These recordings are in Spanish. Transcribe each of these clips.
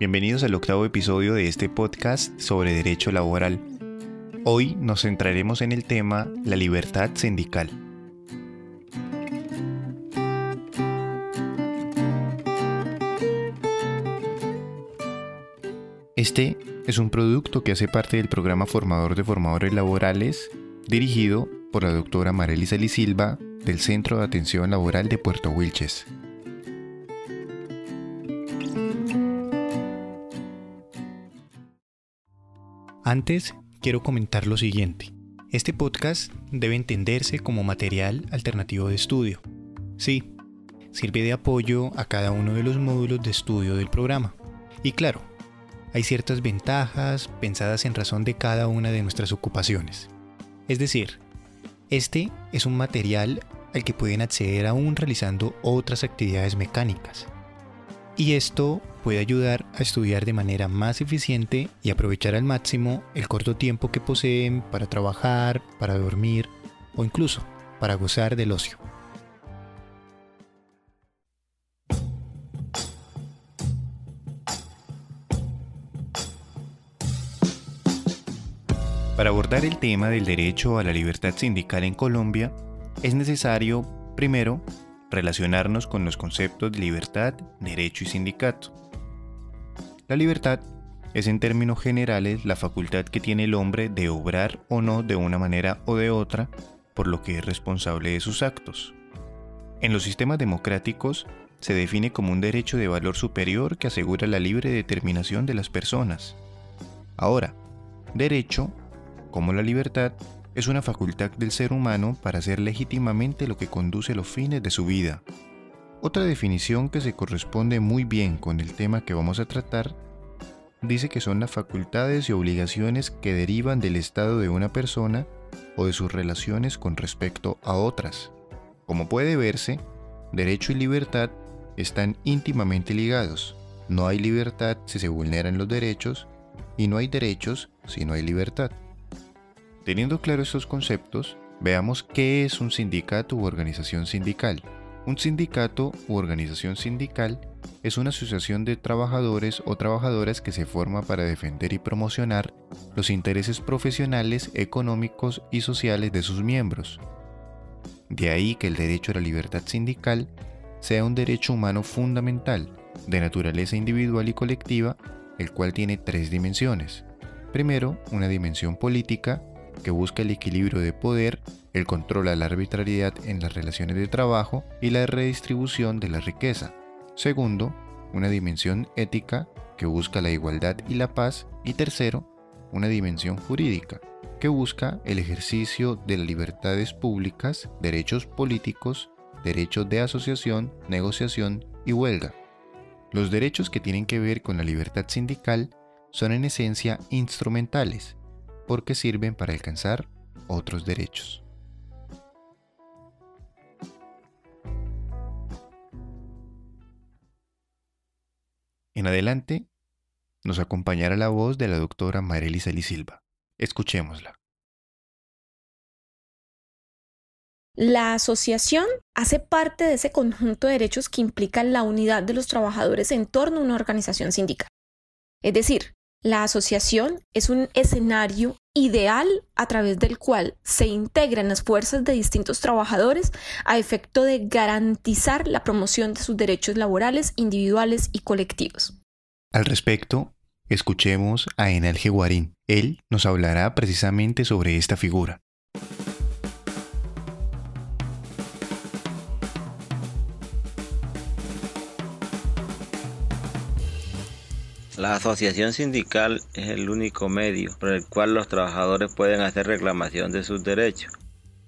Bienvenidos al octavo episodio de este podcast sobre derecho laboral. Hoy nos centraremos en el tema la libertad sindical. Este es un producto que hace parte del programa Formador de Formadores Laborales, dirigido por la doctora Marelisa Silva del Centro de Atención Laboral de Puerto Wilches. Antes, quiero comentar lo siguiente. Este podcast debe entenderse como material alternativo de estudio. Sí, sirve de apoyo a cada uno de los módulos de estudio del programa. Y claro, hay ciertas ventajas pensadas en razón de cada una de nuestras ocupaciones. Es decir, este es un material al que pueden acceder aún realizando otras actividades mecánicas. Y esto puede ayudar a estudiar de manera más eficiente y aprovechar al máximo el corto tiempo que poseen para trabajar, para dormir o incluso para gozar del ocio. Para abordar el tema del derecho a la libertad sindical en Colombia, es necesario, primero, relacionarnos con los conceptos de libertad, derecho y sindicato. La libertad es en términos generales la facultad que tiene el hombre de obrar o no de una manera o de otra, por lo que es responsable de sus actos. En los sistemas democráticos se define como un derecho de valor superior que asegura la libre determinación de las personas. Ahora, derecho como la libertad, es una facultad del ser humano para hacer legítimamente lo que conduce a los fines de su vida. Otra definición que se corresponde muy bien con el tema que vamos a tratar dice que son las facultades y obligaciones que derivan del estado de una persona o de sus relaciones con respecto a otras. Como puede verse, derecho y libertad están íntimamente ligados. No hay libertad si se vulneran los derechos y no hay derechos si no hay libertad. Teniendo claro estos conceptos, veamos qué es un sindicato u organización sindical. Un sindicato u organización sindical es una asociación de trabajadores o trabajadoras que se forma para defender y promocionar los intereses profesionales, económicos y sociales de sus miembros. De ahí que el derecho a la libertad sindical sea un derecho humano fundamental, de naturaleza individual y colectiva, el cual tiene tres dimensiones. Primero, una dimensión política, que busca el equilibrio de poder, el control a la arbitrariedad en las relaciones de trabajo y la redistribución de la riqueza. Segundo, una dimensión ética que busca la igualdad y la paz. Y tercero, una dimensión jurídica que busca el ejercicio de libertades públicas, derechos políticos, derechos de asociación, negociación y huelga. Los derechos que tienen que ver con la libertad sindical son en esencia instrumentales, porque sirven para alcanzar otros derechos. En adelante, nos acompañará la voz de la doctora Marelisa Silva. Escuchémosla. La asociación hace parte de ese conjunto de derechos que implican la unidad de los trabajadores en torno a una organización sindical. Es decir, la asociación es un escenario ideal a través del cual se integran las fuerzas de distintos trabajadores a efecto de garantizar la promoción de sus derechos laborales individuales y colectivos. Al respecto, escuchemos a Enel Guarín. Él nos hablará precisamente sobre esta figura. La asociación sindical es el único medio por el cual los trabajadores pueden hacer reclamación de sus derechos.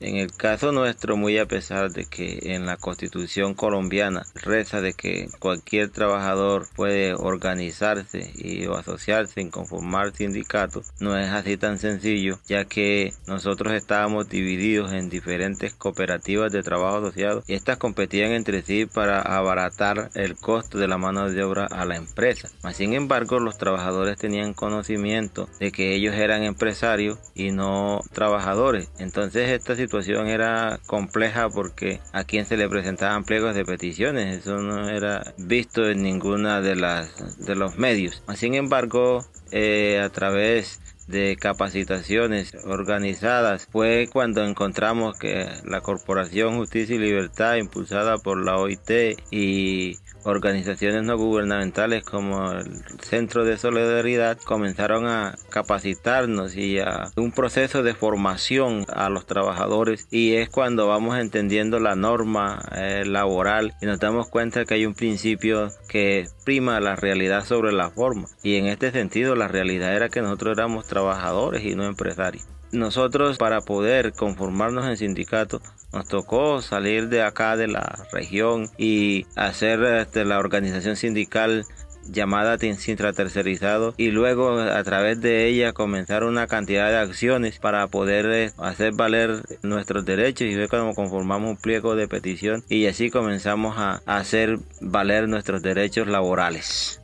En el caso nuestro, muy a pesar de que en la constitución colombiana reza de que cualquier trabajador puede organizarse y o asociarse en conformar sindicatos, no es así tan sencillo, ya que nosotros estábamos divididos en diferentes cooperativas de trabajo asociado y estas competían entre sí para abaratar el costo de la mano de obra a la empresa. Mas, sin embargo, los trabajadores tenían conocimiento de que ellos eran empresarios y no trabajadores. Entonces esta situación situación era compleja porque a quien se le presentaban pliegos de peticiones, eso no era visto en ninguna de las de los medios. Sin embargo, eh, a través de capacitaciones organizadas fue cuando encontramos que la Corporación Justicia y Libertad impulsada por la OIT y organizaciones no gubernamentales como el Centro de Solidaridad comenzaron a capacitarnos y a un proceso de formación a los trabajadores y es cuando vamos entendiendo la norma eh, laboral y nos damos cuenta que hay un principio que prima la realidad sobre la forma y en este sentido la realidad era que nosotros éramos trabajadores y no empresarios. Nosotros para poder conformarnos en sindicato nos tocó salir de acá de la región y hacer este, la organización sindical llamada Sintra Tercerizado y luego a través de ella comenzar una cantidad de acciones para poder eh, hacer valer nuestros derechos y ver cómo conformamos un pliego de petición y así comenzamos a hacer valer nuestros derechos laborales.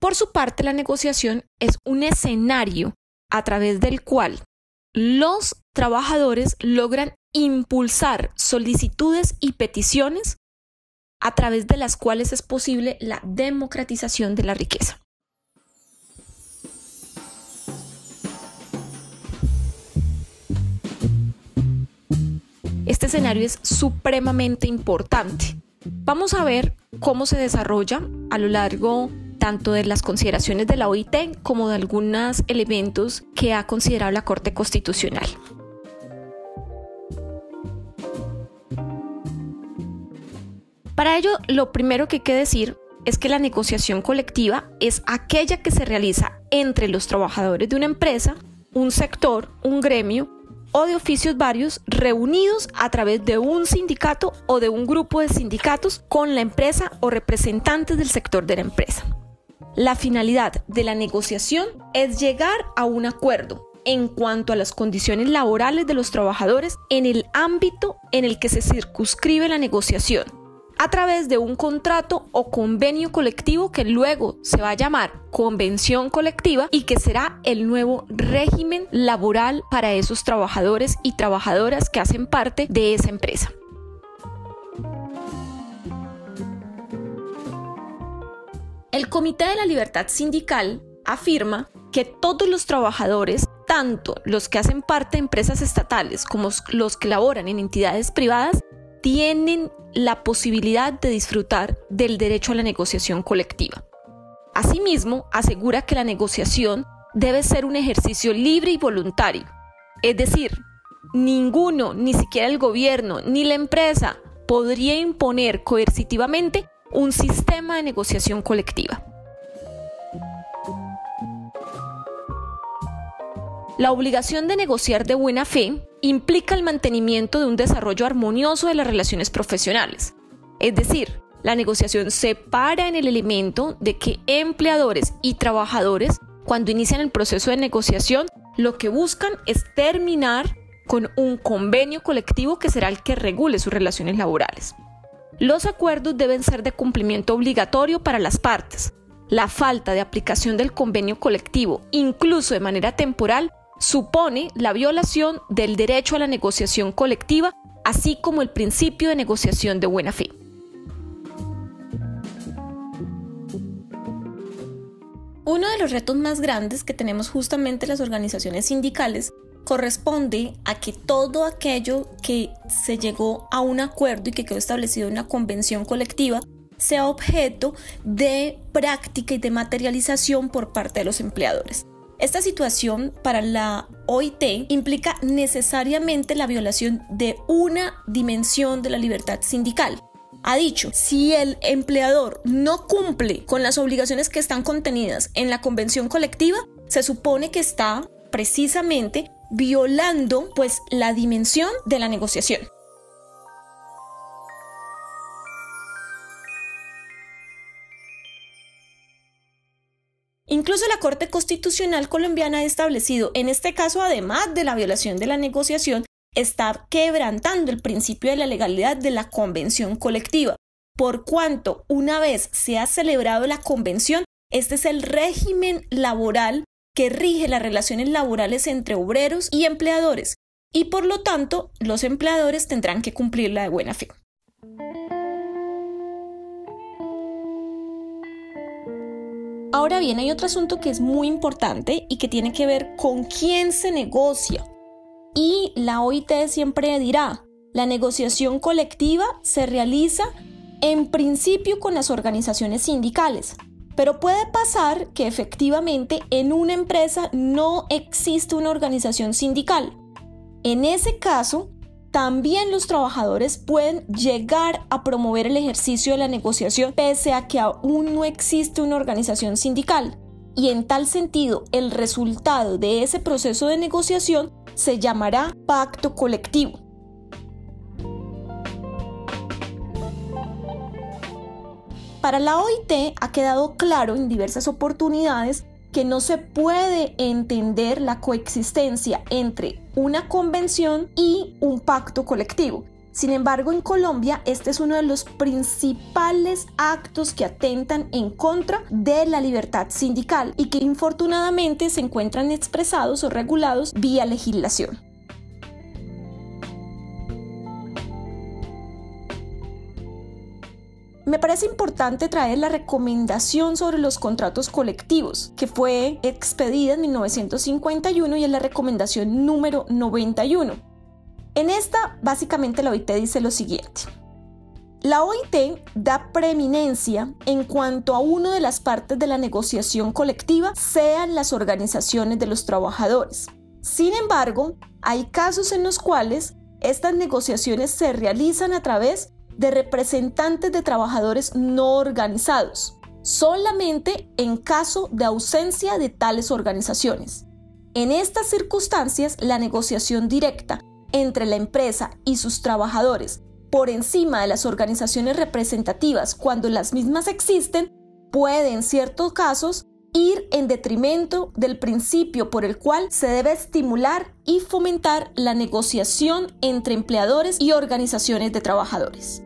Por su parte, la negociación es un escenario a través del cual los trabajadores logran impulsar solicitudes y peticiones a través de las cuales es posible la democratización de la riqueza. Este escenario es supremamente importante. Vamos a ver cómo se desarrolla a lo largo tanto de las consideraciones de la OIT como de algunos elementos que ha considerado la Corte Constitucional. Para ello, lo primero que hay que decir es que la negociación colectiva es aquella que se realiza entre los trabajadores de una empresa, un sector, un gremio o de oficios varios reunidos a través de un sindicato o de un grupo de sindicatos con la empresa o representantes del sector de la empresa. La finalidad de la negociación es llegar a un acuerdo en cuanto a las condiciones laborales de los trabajadores en el ámbito en el que se circunscribe la negociación, a través de un contrato o convenio colectivo que luego se va a llamar convención colectiva y que será el nuevo régimen laboral para esos trabajadores y trabajadoras que hacen parte de esa empresa. El Comité de la Libertad Sindical afirma que todos los trabajadores, tanto los que hacen parte de empresas estatales como los que laboran en entidades privadas, tienen la posibilidad de disfrutar del derecho a la negociación colectiva. Asimismo, asegura que la negociación debe ser un ejercicio libre y voluntario. Es decir, ninguno, ni siquiera el gobierno, ni la empresa, podría imponer coercitivamente un sistema de negociación colectiva. La obligación de negociar de buena fe implica el mantenimiento de un desarrollo armonioso de las relaciones profesionales. Es decir, la negociación se para en el elemento de que empleadores y trabajadores, cuando inician el proceso de negociación, lo que buscan es terminar con un convenio colectivo que será el que regule sus relaciones laborales. Los acuerdos deben ser de cumplimiento obligatorio para las partes. La falta de aplicación del convenio colectivo, incluso de manera temporal, supone la violación del derecho a la negociación colectiva, así como el principio de negociación de buena fe. Uno de los retos más grandes que tenemos justamente las organizaciones sindicales corresponde a que todo aquello que se llegó a un acuerdo y que quedó establecido en una convención colectiva sea objeto de práctica y de materialización por parte de los empleadores. Esta situación para la OIT implica necesariamente la violación de una dimensión de la libertad sindical. Ha dicho, si el empleador no cumple con las obligaciones que están contenidas en la convención colectiva, se supone que está precisamente violando pues la dimensión de la negociación. Incluso la Corte Constitucional colombiana ha establecido, en este caso, además de la violación de la negociación, está quebrantando el principio de la legalidad de la convención colectiva, por cuanto una vez se ha celebrado la convención, este es el régimen laboral que rige las relaciones laborales entre obreros y empleadores, y por lo tanto los empleadores tendrán que cumplirla de buena fe. Ahora bien, hay otro asunto que es muy importante y que tiene que ver con quién se negocia. Y la OIT siempre dirá, la negociación colectiva se realiza en principio con las organizaciones sindicales, pero puede pasar que efectivamente en una empresa no existe una organización sindical. En ese caso, también los trabajadores pueden llegar a promover el ejercicio de la negociación pese a que aún no existe una organización sindical. Y en tal sentido, el resultado de ese proceso de negociación se llamará pacto colectivo. Para la OIT ha quedado claro en diversas oportunidades que no se puede entender la coexistencia entre una convención y un pacto colectivo. Sin embargo, en Colombia este es uno de los principales actos que atentan en contra de la libertad sindical y que infortunadamente se encuentran expresados o regulados vía legislación. Me parece importante traer la recomendación sobre los contratos colectivos, que fue expedida en 1951 y es la recomendación número 91. En esta, básicamente la OIT dice lo siguiente. La OIT da preeminencia en cuanto a una de las partes de la negociación colectiva sean las organizaciones de los trabajadores. Sin embargo, hay casos en los cuales estas negociaciones se realizan a través de representantes de trabajadores no organizados, solamente en caso de ausencia de tales organizaciones. En estas circunstancias, la negociación directa entre la empresa y sus trabajadores por encima de las organizaciones representativas cuando las mismas existen puede en ciertos casos ir en detrimento del principio por el cual se debe estimular y fomentar la negociación entre empleadores y organizaciones de trabajadores.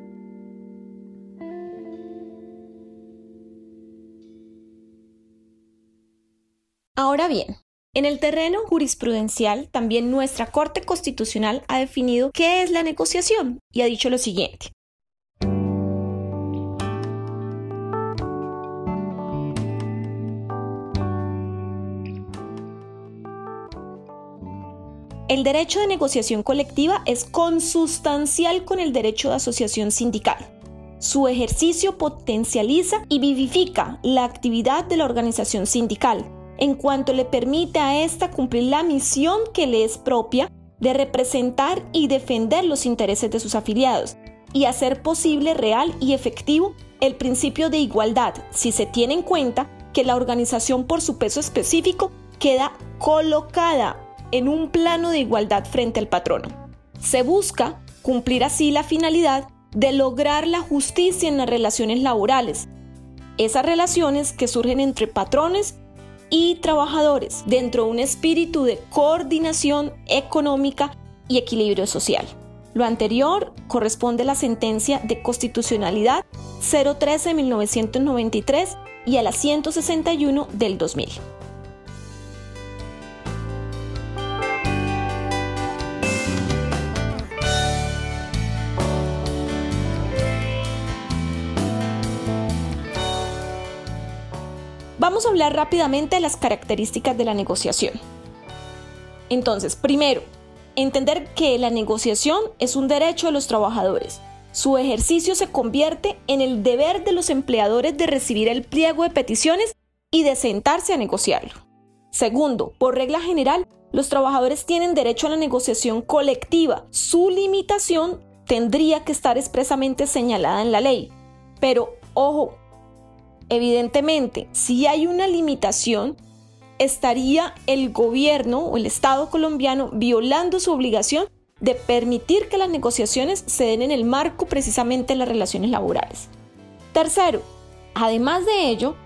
Ahora bien, en el terreno jurisprudencial, también nuestra Corte Constitucional ha definido qué es la negociación y ha dicho lo siguiente. El derecho de negociación colectiva es consustancial con el derecho de asociación sindical. Su ejercicio potencializa y vivifica la actividad de la organización sindical, en cuanto le permite a ésta cumplir la misión que le es propia de representar y defender los intereses de sus afiliados y hacer posible real y efectivo el principio de igualdad si se tiene en cuenta que la organización por su peso específico queda colocada en un plano de igualdad frente al patrono. Se busca cumplir así la finalidad de lograr la justicia en las relaciones laborales, esas relaciones que surgen entre patrones y trabajadores dentro de un espíritu de coordinación económica y equilibrio social. Lo anterior corresponde a la sentencia de constitucionalidad 013-1993 y a la 161 del 2000. Vamos a hablar rápidamente de las características de la negociación. Entonces, primero, entender que la negociación es un derecho de los trabajadores. Su ejercicio se convierte en el deber de los empleadores de recibir el pliego de peticiones y de sentarse a negociarlo. Segundo, por regla general, los trabajadores tienen derecho a la negociación colectiva. Su limitación tendría que estar expresamente señalada en la ley. Pero, ojo, Evidentemente, si hay una limitación, estaría el gobierno o el Estado colombiano violando su obligación de permitir que las negociaciones se den en el marco precisamente de las relaciones laborales. Tercero, además de ello,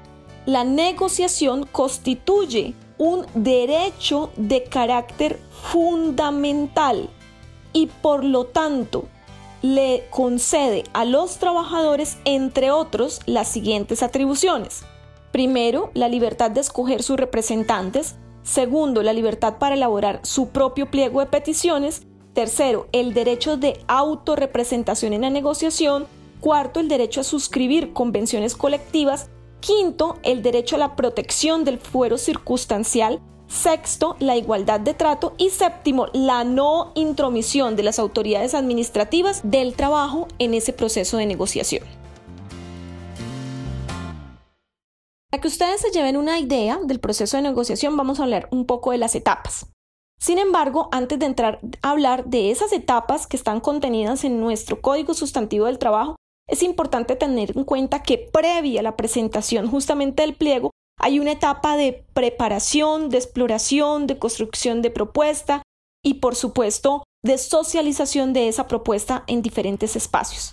la negociación constituye un derecho de carácter fundamental y por lo tanto le concede a los trabajadores, entre otros, las siguientes atribuciones. Primero, la libertad de escoger sus representantes. Segundo, la libertad para elaborar su propio pliego de peticiones. Tercero, el derecho de autorrepresentación en la negociación. Cuarto, el derecho a suscribir convenciones colectivas. Quinto, el derecho a la protección del fuero circunstancial. Sexto, la igualdad de trato. Y séptimo, la no intromisión de las autoridades administrativas del trabajo en ese proceso de negociación. Para que ustedes se lleven una idea del proceso de negociación, vamos a hablar un poco de las etapas. Sin embargo, antes de entrar a hablar de esas etapas que están contenidas en nuestro Código Sustantivo del Trabajo, es importante tener en cuenta que previa a la presentación justamente del pliego hay una etapa de preparación, de exploración, de construcción de propuesta y por supuesto de socialización de esa propuesta en diferentes espacios.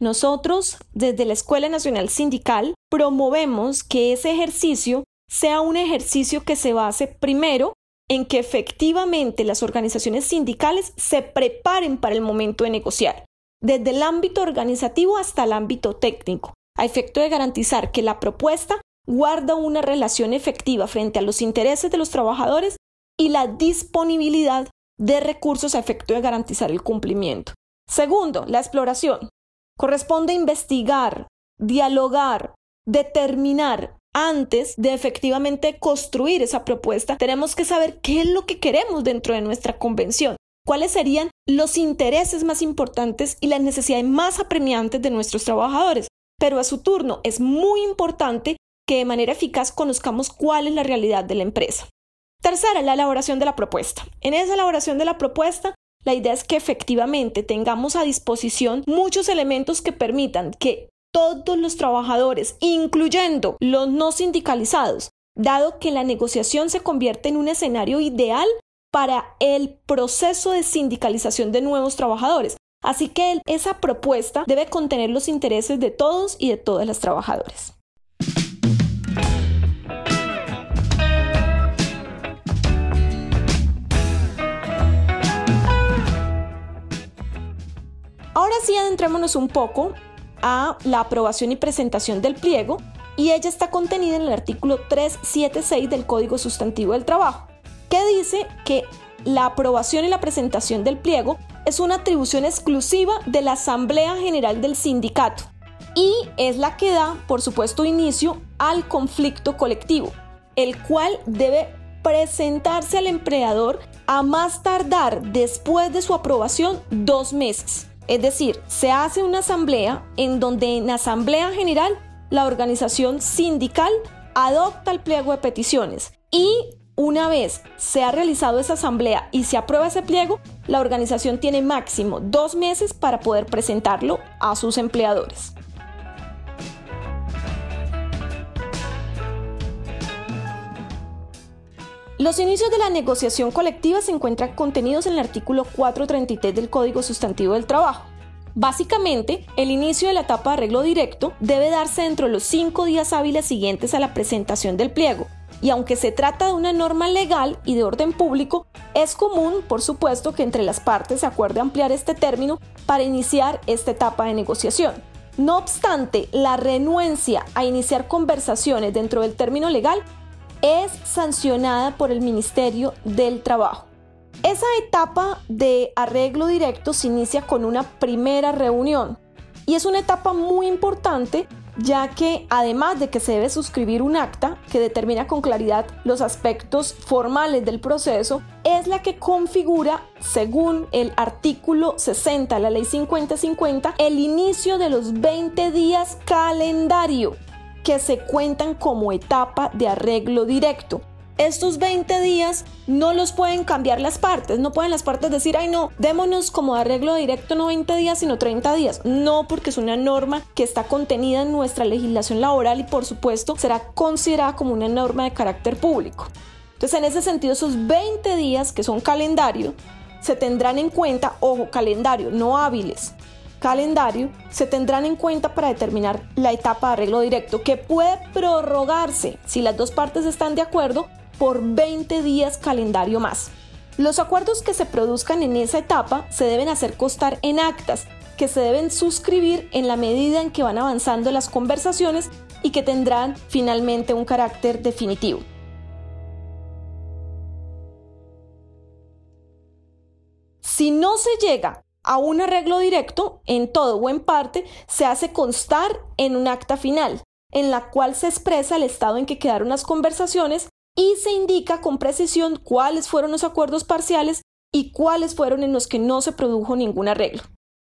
Nosotros, desde la Escuela Nacional Sindical, promovemos que ese ejercicio sea un ejercicio que se base primero en que efectivamente las organizaciones sindicales se preparen para el momento de negociar, desde el ámbito organizativo hasta el ámbito técnico, a efecto de garantizar que la propuesta guarda una relación efectiva frente a los intereses de los trabajadores y la disponibilidad de recursos a efecto de garantizar el cumplimiento. Segundo, la exploración. Corresponde investigar, dialogar, determinar antes de efectivamente construir esa propuesta. Tenemos que saber qué es lo que queremos dentro de nuestra convención, cuáles serían los intereses más importantes y las necesidades más apremiantes de nuestros trabajadores. Pero a su turno es muy importante que de manera eficaz conozcamos cuál es la realidad de la empresa. Tercera, la elaboración de la propuesta. En esa elaboración de la propuesta la idea es que efectivamente tengamos a disposición muchos elementos que permitan que todos los trabajadores, incluyendo los no sindicalizados, dado que la negociación se convierte en un escenario ideal para el proceso de sindicalización de nuevos trabajadores. Así que esa propuesta debe contener los intereses de todos y de todas las trabajadoras. Ahora sí adentrémonos un poco a la aprobación y presentación del pliego y ella está contenida en el artículo 376 del Código Sustantivo del Trabajo, que dice que la aprobación y la presentación del pliego es una atribución exclusiva de la Asamblea General del Sindicato y es la que da, por supuesto, inicio al conflicto colectivo, el cual debe presentarse al empleador a más tardar después de su aprobación dos meses. Es decir, se hace una asamblea en donde en asamblea general la organización sindical adopta el pliego de peticiones y una vez se ha realizado esa asamblea y se aprueba ese pliego, la organización tiene máximo dos meses para poder presentarlo a sus empleadores. Los inicios de la negociación colectiva se encuentran contenidos en el artículo 433 del Código Sustantivo del Trabajo. Básicamente, el inicio de la etapa de arreglo directo debe darse dentro de los cinco días hábiles siguientes a la presentación del pliego, y aunque se trata de una norma legal y de orden público, es común, por supuesto, que entre las partes se acuerde ampliar este término para iniciar esta etapa de negociación. No obstante, la renuencia a iniciar conversaciones dentro del término legal es sancionada por el Ministerio del Trabajo. Esa etapa de arreglo directo se inicia con una primera reunión y es una etapa muy importante ya que además de que se debe suscribir un acta que determina con claridad los aspectos formales del proceso, es la que configura, según el artículo 60 de la ley 5050, el inicio de los 20 días calendario que se cuentan como etapa de arreglo directo. Estos 20 días no los pueden cambiar las partes, no pueden las partes decir, ay no, démonos como arreglo directo no 20 días, sino 30 días. No, porque es una norma que está contenida en nuestra legislación laboral y por supuesto será considerada como una norma de carácter público. Entonces, en ese sentido, esos 20 días que son calendario se tendrán en cuenta, ojo, calendario, no hábiles, calendario se tendrán en cuenta para determinar la etapa de arreglo directo, que puede prorrogarse si las dos partes están de acuerdo por 20 días calendario más. Los acuerdos que se produzcan en esa etapa se deben hacer constar en actas, que se deben suscribir en la medida en que van avanzando las conversaciones y que tendrán finalmente un carácter definitivo. Si no se llega a un arreglo directo, en todo o en parte, se hace constar en un acta final, en la cual se expresa el estado en que quedaron las conversaciones y se indica con precisión cuáles fueron los acuerdos parciales y cuáles fueron en los que no se produjo ningún arreglo.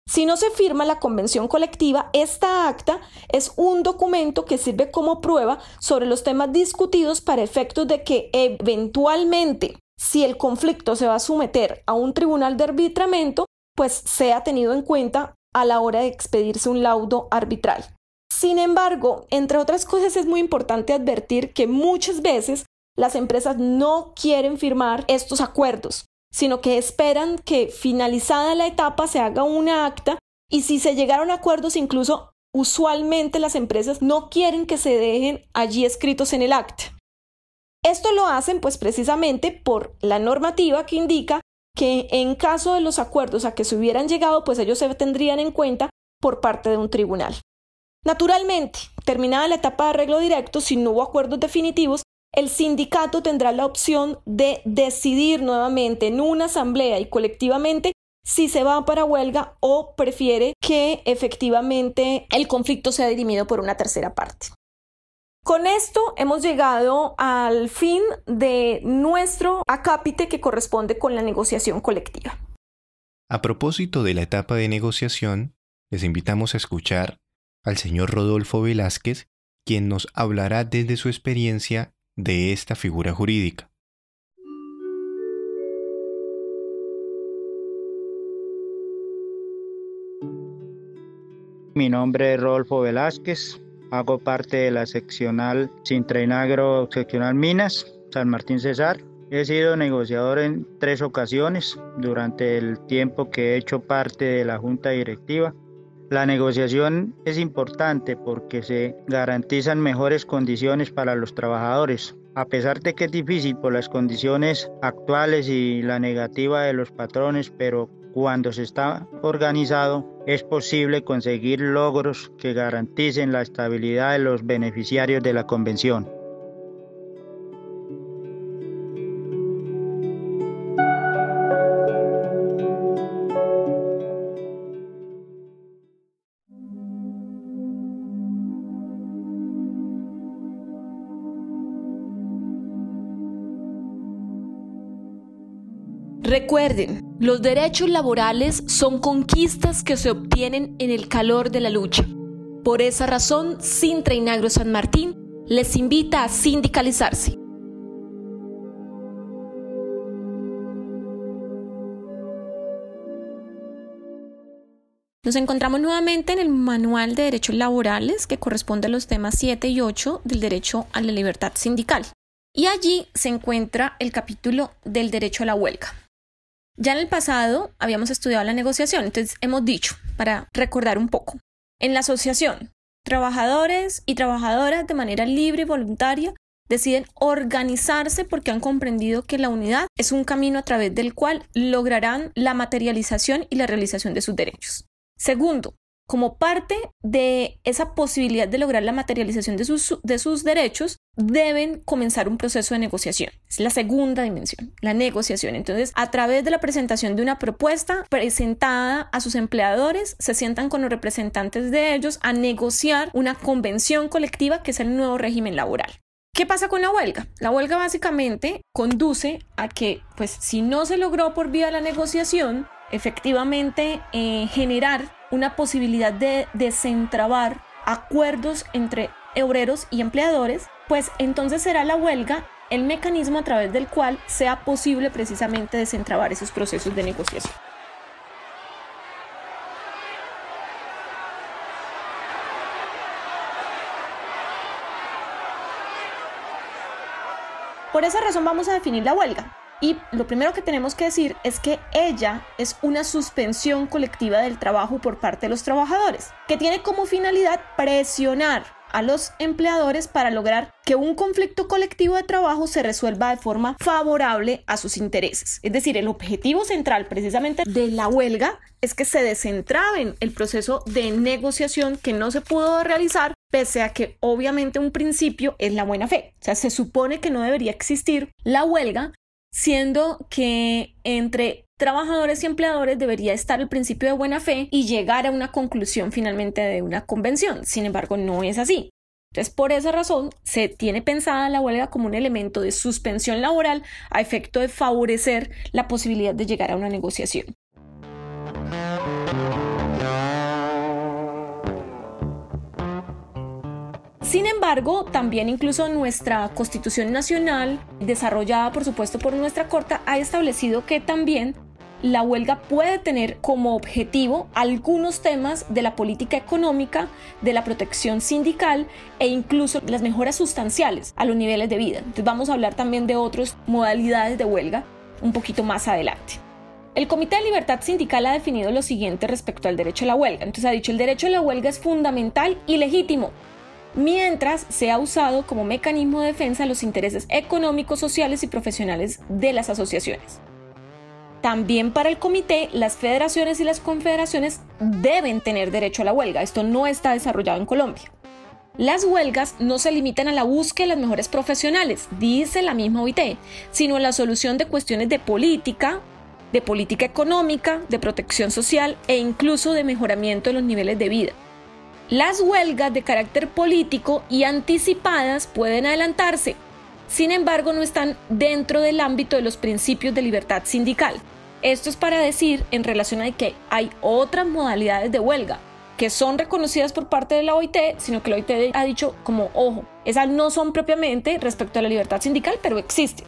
Si no se firma la convención colectiva, esta acta es un documento que sirve como prueba sobre los temas discutidos para efectos de que eventualmente, si el conflicto se va a someter a un tribunal de arbitramiento, pues sea tenido en cuenta a la hora de expedirse un laudo arbitral. Sin embargo, entre otras cosas es muy importante advertir que muchas veces las empresas no quieren firmar estos acuerdos sino que esperan que finalizada la etapa se haga una acta y si se llegaron a acuerdos incluso usualmente las empresas no quieren que se dejen allí escritos en el acta. Esto lo hacen pues precisamente por la normativa que indica que en caso de los acuerdos a que se hubieran llegado pues ellos se tendrían en cuenta por parte de un tribunal. Naturalmente, terminada la etapa de arreglo directo, si no hubo acuerdos definitivos, el sindicato tendrá la opción de decidir nuevamente en una asamblea y colectivamente si se va para huelga o prefiere que efectivamente el conflicto sea dirimido por una tercera parte. Con esto hemos llegado al fin de nuestro acápite que corresponde con la negociación colectiva. A propósito de la etapa de negociación, les invitamos a escuchar al señor Rodolfo Velázquez, quien nos hablará desde su experiencia de esta figura jurídica. Mi nombre es Rodolfo Velázquez, hago parte de la seccional Sintra seccional Minas, San Martín Cesar. He sido negociador en tres ocasiones durante el tiempo que he hecho parte de la junta directiva. La negociación es importante porque se garantizan mejores condiciones para los trabajadores. A pesar de que es difícil por las condiciones actuales y la negativa de los patrones, pero cuando se está organizado es posible conseguir logros que garanticen la estabilidad de los beneficiarios de la convención. Recuerden, los derechos laborales son conquistas que se obtienen en el calor de la lucha. Por esa razón, Sintra y San Martín les invita a sindicalizarse. Nos encontramos nuevamente en el Manual de Derechos Laborales que corresponde a los temas 7 y 8 del derecho a la libertad sindical. Y allí se encuentra el capítulo del derecho a la huelga. Ya en el pasado habíamos estudiado la negociación, entonces hemos dicho, para recordar un poco, en la asociación, trabajadores y trabajadoras de manera libre y voluntaria deciden organizarse porque han comprendido que la unidad es un camino a través del cual lograrán la materialización y la realización de sus derechos. Segundo, como parte de esa posibilidad de lograr la materialización de sus, de sus derechos, deben comenzar un proceso de negociación. Es la segunda dimensión, la negociación. Entonces, a través de la presentación de una propuesta presentada a sus empleadores, se sientan con los representantes de ellos a negociar una convención colectiva que es el nuevo régimen laboral. ¿Qué pasa con la huelga? La huelga básicamente conduce a que, pues, si no se logró por vía de la negociación, efectivamente eh, generar una posibilidad de desentrabar acuerdos entre obreros y empleadores, pues entonces será la huelga el mecanismo a través del cual sea posible precisamente desentrabar esos procesos de negociación. Por esa razón vamos a definir la huelga. Y lo primero que tenemos que decir es que ella es una suspensión colectiva del trabajo por parte de los trabajadores, que tiene como finalidad presionar a los empleadores para lograr que un conflicto colectivo de trabajo se resuelva de forma favorable a sus intereses. Es decir, el objetivo central precisamente de la huelga es que se desentraben el proceso de negociación que no se pudo realizar pese a que obviamente un principio es la buena fe. O sea, se supone que no debería existir la huelga siendo que entre trabajadores y empleadores debería estar el principio de buena fe y llegar a una conclusión finalmente de una convención. Sin embargo, no es así. Entonces, por esa razón, se tiene pensada la huelga como un elemento de suspensión laboral a efecto de favorecer la posibilidad de llegar a una negociación. Sin embargo, también incluso nuestra Constitución Nacional, desarrollada por supuesto por nuestra Corte, ha establecido que también la huelga puede tener como objetivo algunos temas de la política económica, de la protección sindical e incluso las mejoras sustanciales a los niveles de vida. Entonces vamos a hablar también de otras modalidades de huelga un poquito más adelante. El Comité de Libertad Sindical ha definido lo siguiente respecto al derecho a la huelga. Entonces ha dicho el derecho a la huelga es fundamental y legítimo, mientras sea usado como mecanismo de defensa de los intereses económicos, sociales y profesionales de las asociaciones. También para el comité, las federaciones y las confederaciones deben tener derecho a la huelga. Esto no está desarrollado en Colombia. Las huelgas no se limitan a la búsqueda de las mejores profesionales, dice la misma OIT, sino a la solución de cuestiones de política, de política económica, de protección social e incluso de mejoramiento de los niveles de vida. Las huelgas de carácter político y anticipadas pueden adelantarse, sin embargo no están dentro del ámbito de los principios de libertad sindical. Esto es para decir en relación a que hay otras modalidades de huelga que son reconocidas por parte de la OIT, sino que la OIT ha dicho como, ojo, esas no son propiamente respecto a la libertad sindical, pero existen.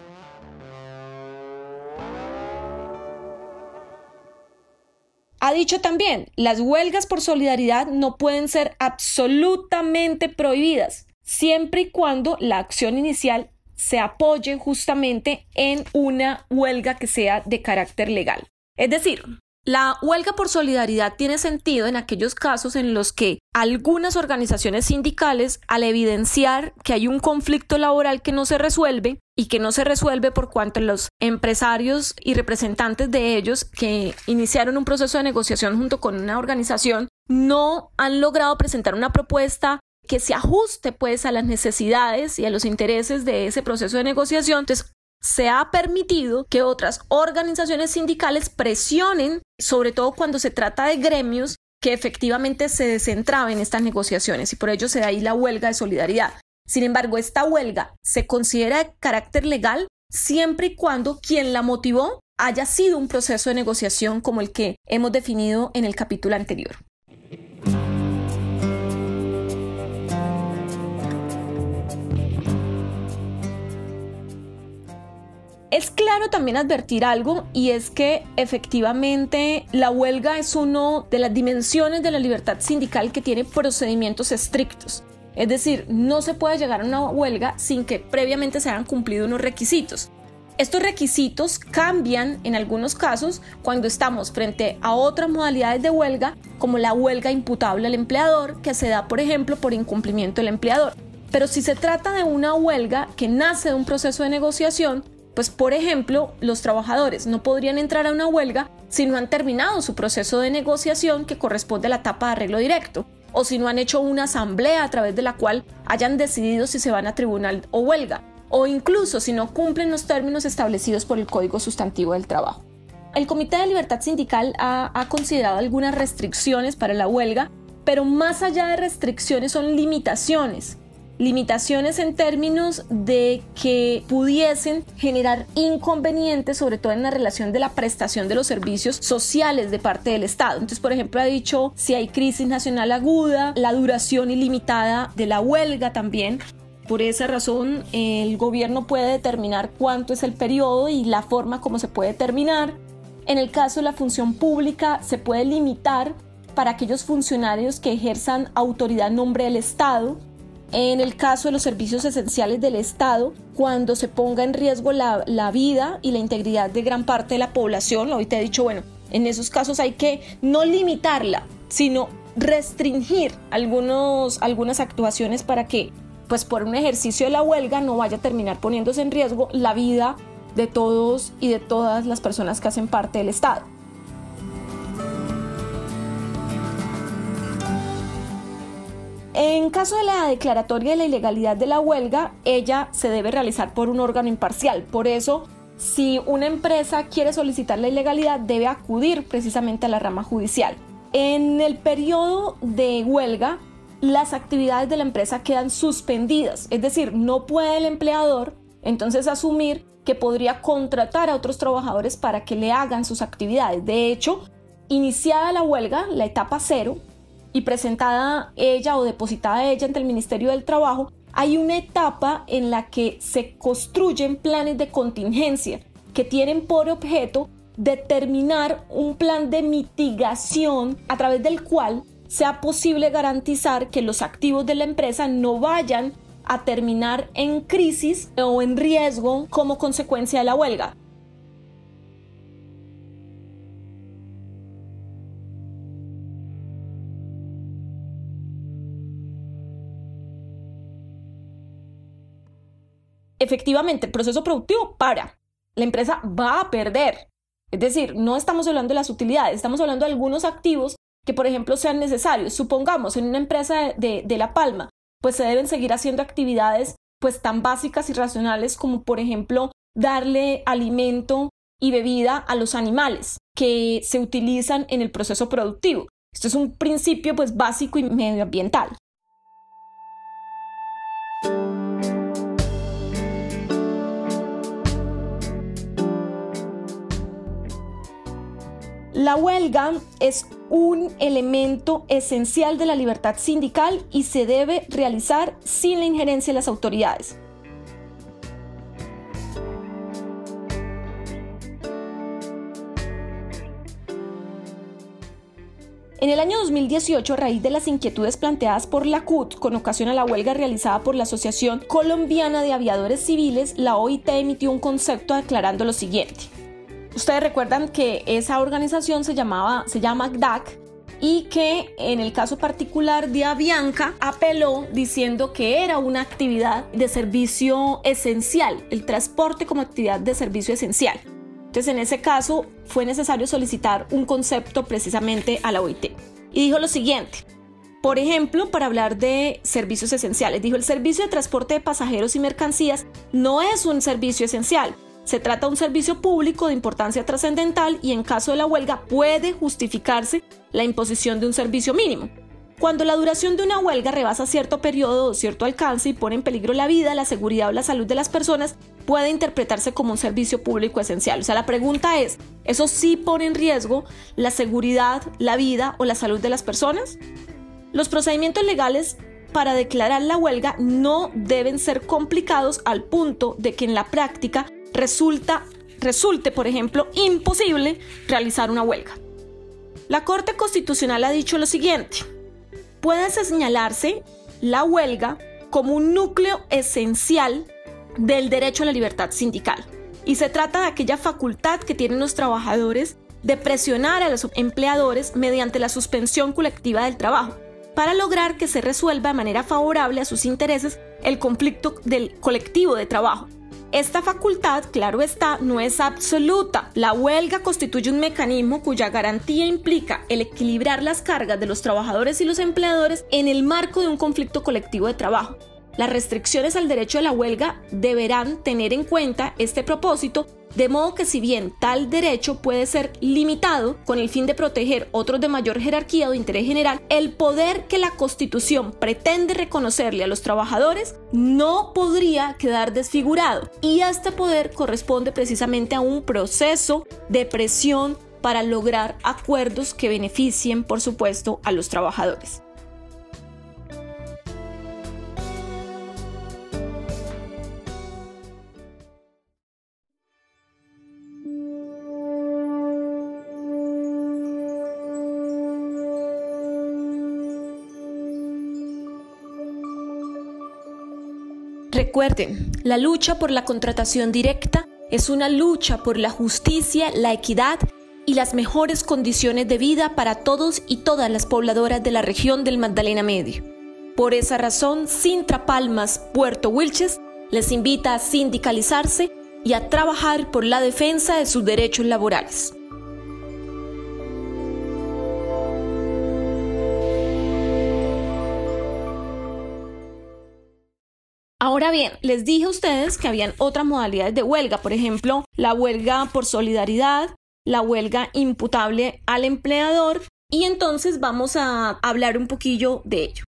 Ha dicho también, las huelgas por solidaridad no pueden ser absolutamente prohibidas, siempre y cuando la acción inicial se apoye justamente en una huelga que sea de carácter legal. Es decir, la huelga por solidaridad tiene sentido en aquellos casos en los que algunas organizaciones sindicales, al evidenciar que hay un conflicto laboral que no se resuelve y que no se resuelve por cuanto los empresarios y representantes de ellos que iniciaron un proceso de negociación junto con una organización no han logrado presentar una propuesta que se ajuste pues a las necesidades y a los intereses de ese proceso de negociación. Entonces, se ha permitido que otras organizaciones sindicales presionen, sobre todo cuando se trata de gremios que efectivamente se descentraban en estas negociaciones y por ello se da ahí la huelga de solidaridad. Sin embargo, esta huelga se considera de carácter legal siempre y cuando quien la motivó haya sido un proceso de negociación como el que hemos definido en el capítulo anterior. Claro también advertir algo y es que efectivamente la huelga es una de las dimensiones de la libertad sindical que tiene procedimientos estrictos. Es decir, no se puede llegar a una huelga sin que previamente se hayan cumplido unos requisitos. Estos requisitos cambian en algunos casos cuando estamos frente a otras modalidades de huelga, como la huelga imputable al empleador, que se da, por ejemplo, por incumplimiento del empleador. Pero si se trata de una huelga que nace de un proceso de negociación, pues por ejemplo, los trabajadores no podrían entrar a una huelga si no han terminado su proceso de negociación que corresponde a la etapa de arreglo directo, o si no han hecho una asamblea a través de la cual hayan decidido si se van a tribunal o huelga, o incluso si no cumplen los términos establecidos por el Código Sustantivo del Trabajo. El Comité de Libertad Sindical ha, ha considerado algunas restricciones para la huelga, pero más allá de restricciones son limitaciones limitaciones en términos de que pudiesen generar inconvenientes, sobre todo en la relación de la prestación de los servicios sociales de parte del Estado. Entonces, por ejemplo, ha dicho si hay crisis nacional aguda, la duración ilimitada de la huelga también. Por esa razón, el gobierno puede determinar cuánto es el periodo y la forma como se puede terminar. En el caso de la función pública, se puede limitar para aquellos funcionarios que ejerzan autoridad en nombre del Estado en el caso de los servicios esenciales del Estado, cuando se ponga en riesgo la, vida y la integridad de gran parte de la población, hoy te he dicho, bueno, en esos casos hay que no limitarla, sino restringir algunos, algunas actuaciones para que, pues por un ejercicio de la huelga, no vaya a terminar poniéndose en riesgo la vida de todos y de todas las personas que hacen parte del Estado. En caso de la declaratoria de la ilegalidad de la huelga, ella se debe realizar por un órgano imparcial. Por eso, si una empresa quiere solicitar la ilegalidad, debe acudir precisamente a la rama judicial. En el periodo de huelga, las actividades de la empresa quedan suspendidas, es decir, no puede el empleador entonces asumir que podría contratar a otros trabajadores para que le hagan sus actividades. De hecho, iniciada la huelga, la etapa cero, y presentada ella o depositada ella ante el Ministerio del Trabajo, hay una etapa en la que se construyen planes de contingencia que tienen por objeto determinar un plan de mitigación a través del cual sea posible garantizar que los activos de la empresa no vayan a terminar en crisis o en riesgo como consecuencia de la huelga. Efectivamente, el proceso productivo para. La empresa va a perder. Es decir, no estamos hablando de las utilidades, estamos hablando de algunos activos que, por ejemplo, sean necesarios. Supongamos en una empresa de, La Palma pues se deben seguir haciendo actividades pues tan básicas y racionales como por ejemplo darle alimento y bebida a los animales que se utilizan en el proceso productivo. Esto es un principio pues básico y medioambiental. La huelga es un elemento esencial de la libertad sindical y se debe realizar sin la injerencia de las autoridades. En el año 2018, a raíz de las inquietudes planteadas por la CUT con ocasión a la huelga realizada por la Asociación Colombiana de Aviadores Civiles, la OIT emitió un concepto declarando lo siguiente. Ustedes recuerdan que esa organización se llamaba, se llama DAC y que en el caso particular de Avianca apeló diciendo que era una actividad de servicio esencial, el transporte como actividad de servicio esencial. Entonces en ese caso fue necesario solicitar un concepto precisamente a la OIT. Y dijo lo siguiente, por ejemplo, para hablar de servicios esenciales, dijo el servicio de transporte de pasajeros y mercancías no es un servicio esencial, se trata de un servicio público de importancia trascendental y en caso de la huelga puede justificarse la imposición de un servicio mínimo. Cuando la duración de una huelga rebasa cierto periodo o cierto alcance y pone en peligro la vida, la seguridad o la salud de las personas, puede interpretarse como un servicio público esencial. O sea, la pregunta es, ¿eso sí pone en riesgo la seguridad, la vida o la salud de las personas? Los procedimientos legales para declarar la huelga no deben ser complicados al punto de que en la práctica resulta, resulte, por ejemplo, imposible realizar una huelga. La Corte Constitucional ha dicho lo siguiente, puede señalarse la huelga como un núcleo esencial del derecho a la libertad sindical. Y se trata de aquella facultad que tienen los trabajadores de presionar a los empleadores mediante la suspensión colectiva del trabajo, para lograr que se resuelva de manera favorable a sus intereses el conflicto del colectivo de trabajo, esta facultad, claro está, no es absoluta. La huelga constituye un mecanismo cuya garantía implica el equilibrar las cargas de los trabajadores y los empleadores en el marco de un conflicto colectivo de trabajo. Las restricciones al derecho a la huelga deberán tener en cuenta este propósito de modo que si bien tal derecho puede ser limitado con el fin de proteger otros de mayor jerarquía o de interés general, el poder que la Constitución pretende reconocerle a los trabajadores no podría quedar desfigurado y este poder corresponde precisamente a un proceso de presión para lograr acuerdos que beneficien, por supuesto, a los trabajadores. Recuerden, la lucha por la contratación directa es una lucha por la justicia, la equidad y las mejores condiciones de vida para todos y todas las pobladoras de la región del Magdalena Medio. Por esa razón, Sintra Palmas, Puerto Wilches, les invita a sindicalizarse y a trabajar por la defensa de sus derechos laborales. Ahora bien, les dije a ustedes que habían otras modalidades de huelga, por ejemplo, la huelga por solidaridad, la huelga imputable al empleador, y entonces vamos a hablar un poquillo de ello.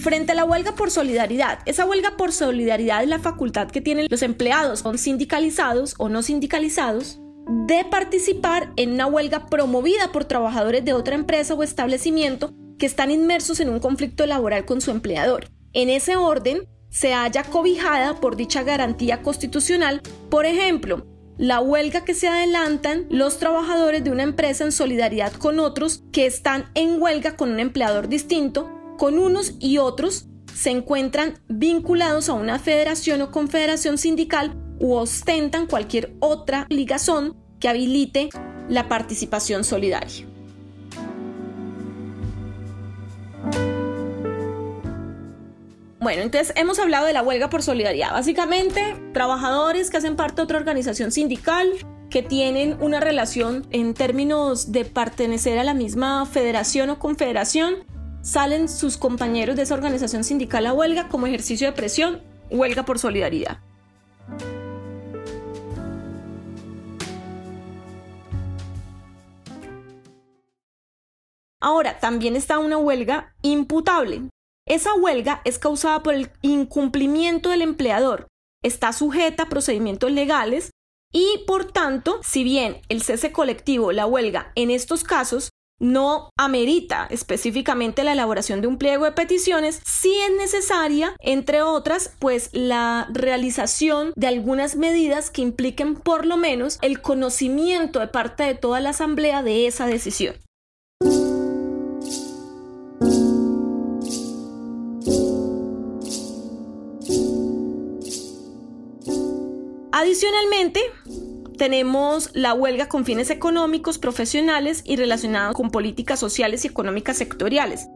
Frente a la huelga por solidaridad, esa huelga por solidaridad es la facultad que tienen los empleados, son sindicalizados o no sindicalizados, de participar en una huelga promovida por trabajadores de otra empresa o establecimiento que están inmersos en un conflicto laboral con su empleador. En ese orden, se haya cobijada por dicha garantía constitucional, por ejemplo, la huelga que se adelantan los trabajadores de una empresa en solidaridad con otros que están en huelga con un empleador distinto con unos y otros se encuentran vinculados a una federación o confederación sindical u ostentan cualquier otra ligazón que habilite la participación solidaria. Bueno, entonces hemos hablado de la huelga por solidaridad. Básicamente, trabajadores que hacen parte de otra organización sindical, que tienen una relación en términos de pertenecer a la misma federación o confederación salen sus compañeros de esa organización sindical a huelga como ejercicio de presión, huelga por solidaridad. Ahora, también está una huelga imputable. Esa huelga es causada por el incumplimiento del empleador. Está sujeta a procedimientos legales y, por tanto, si bien el cese colectivo, la huelga, en estos casos no amerita específicamente la elaboración de un pliego de peticiones, sí es necesaria, entre otras, pues la realización de algunas medidas que impliquen por lo menos el conocimiento de parte de toda la asamblea de esa decisión. Adicionalmente, tenemos la huelga con fines económicos, profesionales y relacionados con políticas sociales y económicas sectoriales.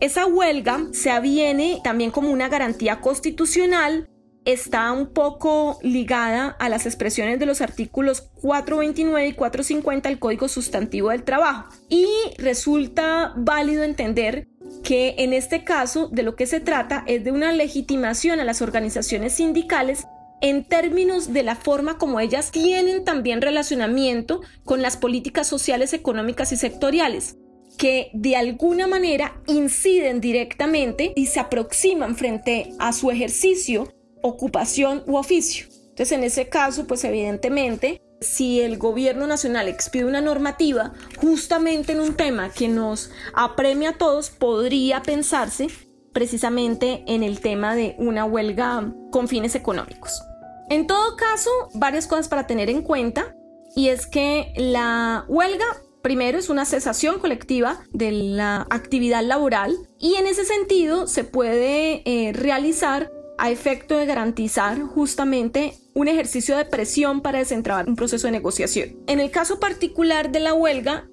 Esa huelga se aviene también como una garantía constitucional, está un poco ligada a las expresiones de los artículos 429 y 450 del Código Sustantivo del Trabajo y resulta válido entender que en este caso de lo que se trata es de una legitimación a las organizaciones sindicales en términos de la forma como ellas tienen también relacionamiento con las políticas sociales, económicas y sectoriales que de alguna manera inciden directamente y se aproximan frente a su ejercicio, ocupación u oficio. Entonces, en ese caso, pues evidentemente, si el gobierno nacional expide una normativa justamente en un tema que nos apremia a todos, podría pensarse precisamente en el tema de una huelga con fines económicos. En todo caso, varias cosas para tener en cuenta y es que la huelga primero es una cesación colectiva de la actividad laboral y en ese sentido se puede eh, realizar a efecto de garantizar justamente un ejercicio de presión para desentrabar un proceso de negociación. En el caso particular de la huelga,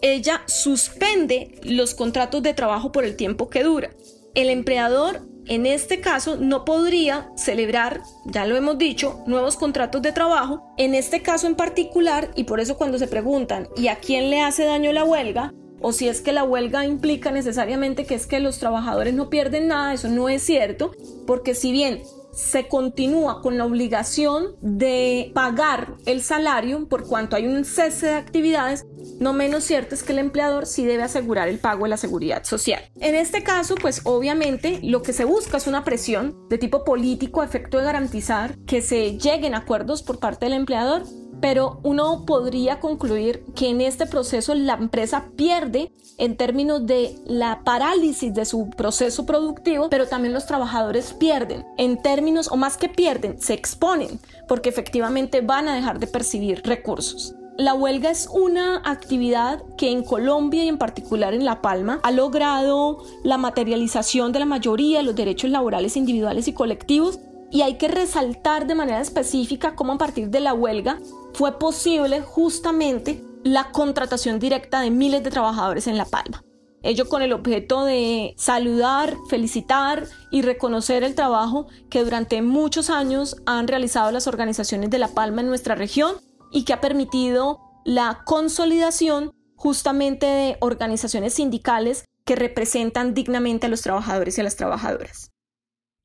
ella suspende los contratos de trabajo por el tiempo que dura. El empleador en este caso no podría celebrar, ya lo hemos dicho, nuevos contratos de trabajo. En este caso en particular, y por eso cuando se preguntan, ¿y a quién le hace daño la huelga? O si es que la huelga implica necesariamente que es que los trabajadores no pierden nada, eso no es cierto, porque si bien se continúa con la obligación de pagar el salario por cuanto hay un cese de actividades, no menos cierto es que el empleador sí debe asegurar el pago de la seguridad social. En este caso, pues obviamente lo que se busca es una presión de tipo político a efecto de garantizar que se lleguen acuerdos por parte del empleador pero uno podría concluir que en este proceso la empresa pierde en términos de la parálisis de su proceso productivo, pero también los trabajadores pierden en términos, o más que pierden, se exponen, porque efectivamente van a dejar de percibir recursos. La huelga es una actividad que en Colombia y en particular en La Palma ha logrado la materialización de la mayoría de los derechos laborales individuales y colectivos y hay que resaltar de manera específica cómo a partir de la huelga fue posible justamente la contratación directa de miles de trabajadores en La Palma. Ello con el objeto de saludar, felicitar y reconocer el trabajo que durante muchos años han realizado las organizaciones de La Palma en nuestra región y que ha permitido la consolidación justamente de organizaciones sindicales que representan dignamente a los trabajadores y a las trabajadoras.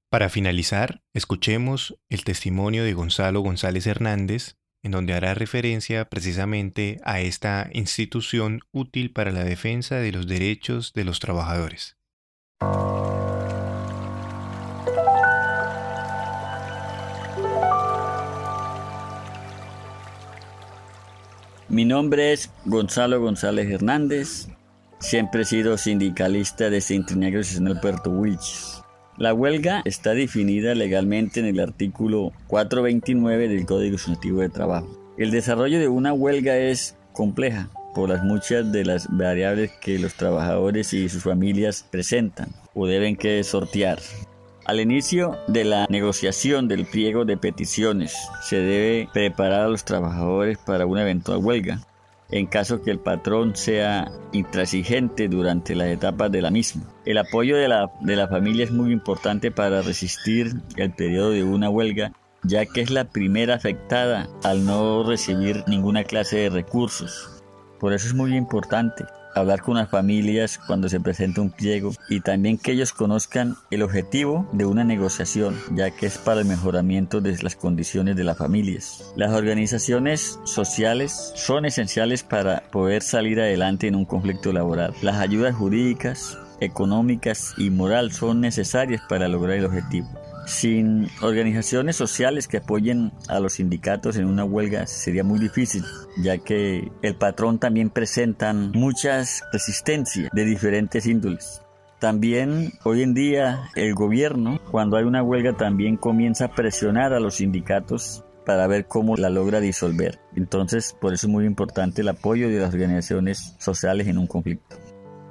Para finalizar, escuchemos el testimonio de Gonzalo González Hernández, en donde hará referencia precisamente a esta institución útil para la defensa de los derechos de los trabajadores. Mi nombre es Gonzalo González Hernández. Siempre he sido sindicalista de Centinegro el Puerto Wilches. La huelga está definida legalmente en el artículo 429 del Código Sustantivo de Trabajo. El desarrollo de una huelga es compleja por las muchas de las variables que los trabajadores y sus familias presentan o deben que sortear. Al inicio de la negociación del pliego de peticiones, se debe preparar a los trabajadores para una eventual huelga, en caso que el patrón sea intransigente durante las etapas de la misma. El apoyo de la, de la familia es muy importante para resistir el periodo de una huelga, ya que es la primera afectada al no recibir ninguna clase de recursos. Por eso es muy importante hablar con las familias cuando se presenta un pliego y también que ellos conozcan el objetivo de una negociación, ya que es para el mejoramiento de las condiciones de las familias. Las organizaciones sociales son esenciales para poder salir adelante en un conflicto laboral. Las ayudas jurídicas, económicas y moral son necesarias para lograr el objetivo. Sin organizaciones sociales que apoyen a los sindicatos en una huelga sería muy difícil, ya que el patrón también presenta muchas resistencias de diferentes índoles. También hoy en día el gobierno, cuando hay una huelga, también comienza a presionar a los sindicatos para ver cómo la logra disolver. Entonces, por eso es muy importante el apoyo de las organizaciones sociales en un conflicto.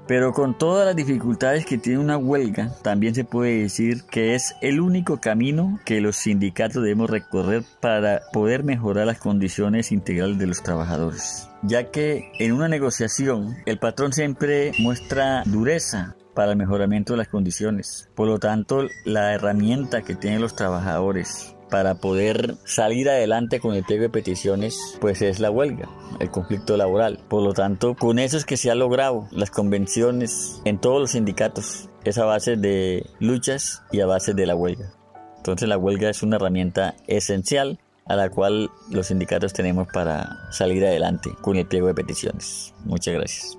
Pero con todas las dificultades que tiene una huelga, también se puede decir que es el único camino que los sindicatos debemos recorrer para poder mejorar las condiciones integrales de los trabajadores. Ya que en una negociación el patrón siempre muestra dureza para el mejoramiento de las condiciones. Por lo tanto, la herramienta que tienen los trabajadores para poder salir adelante con el pliego de peticiones, pues es la huelga, el conflicto laboral. Por lo tanto, con eso es que se ha logrado las convenciones en todos los sindicatos, es a base de luchas y a base de la huelga. Entonces la huelga es una herramienta esencial a la cual los sindicatos tenemos para salir adelante con el pliego de peticiones. Muchas gracias.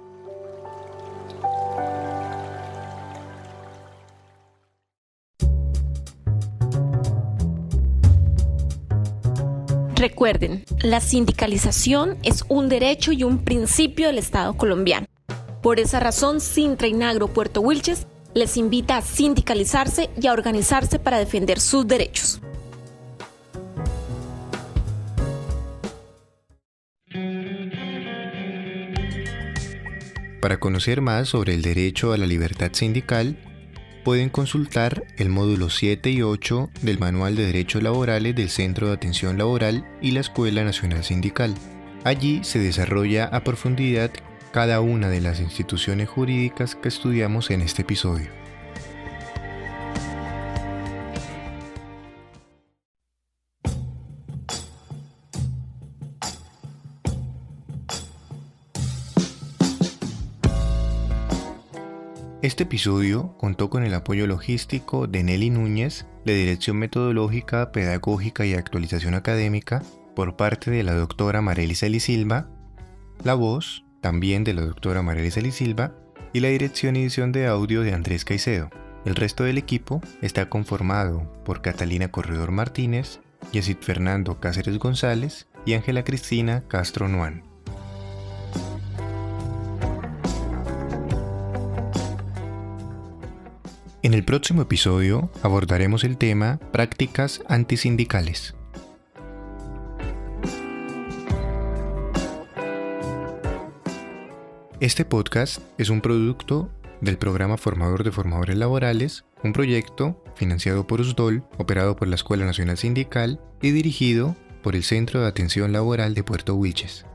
Recuerden, la sindicalización es un derecho y un principio del Estado colombiano. Por esa razón, Sintra y Nagro Puerto Wilches les invita a sindicalizarse y a organizarse para defender sus derechos. Para conocer más sobre el derecho a la libertad sindical, pueden consultar el módulo 7 y 8 del Manual de Derechos Laborales del Centro de Atención Laboral y la Escuela Nacional Sindical. Allí se desarrolla a profundidad cada una de las instituciones jurídicas que estudiamos en este episodio. Este episodio contó con el apoyo logístico de Nelly Núñez, de Dirección Metodológica, Pedagógica y Actualización Académica, por parte de la doctora Marelisa Silva, la voz también de la doctora Marelisa Silva y la dirección y edición de audio de Andrés Caicedo. El resto del equipo está conformado por Catalina Corredor Martínez, Yesid Fernando Cáceres González y Ángela Cristina Castro Nuán. En el próximo episodio abordaremos el tema prácticas antisindicales. Este podcast es un producto del programa Formador de Formadores Laborales, un proyecto financiado por USDOL, operado por la Escuela Nacional Sindical y dirigido por el Centro de Atención Laboral de Puerto Wilches.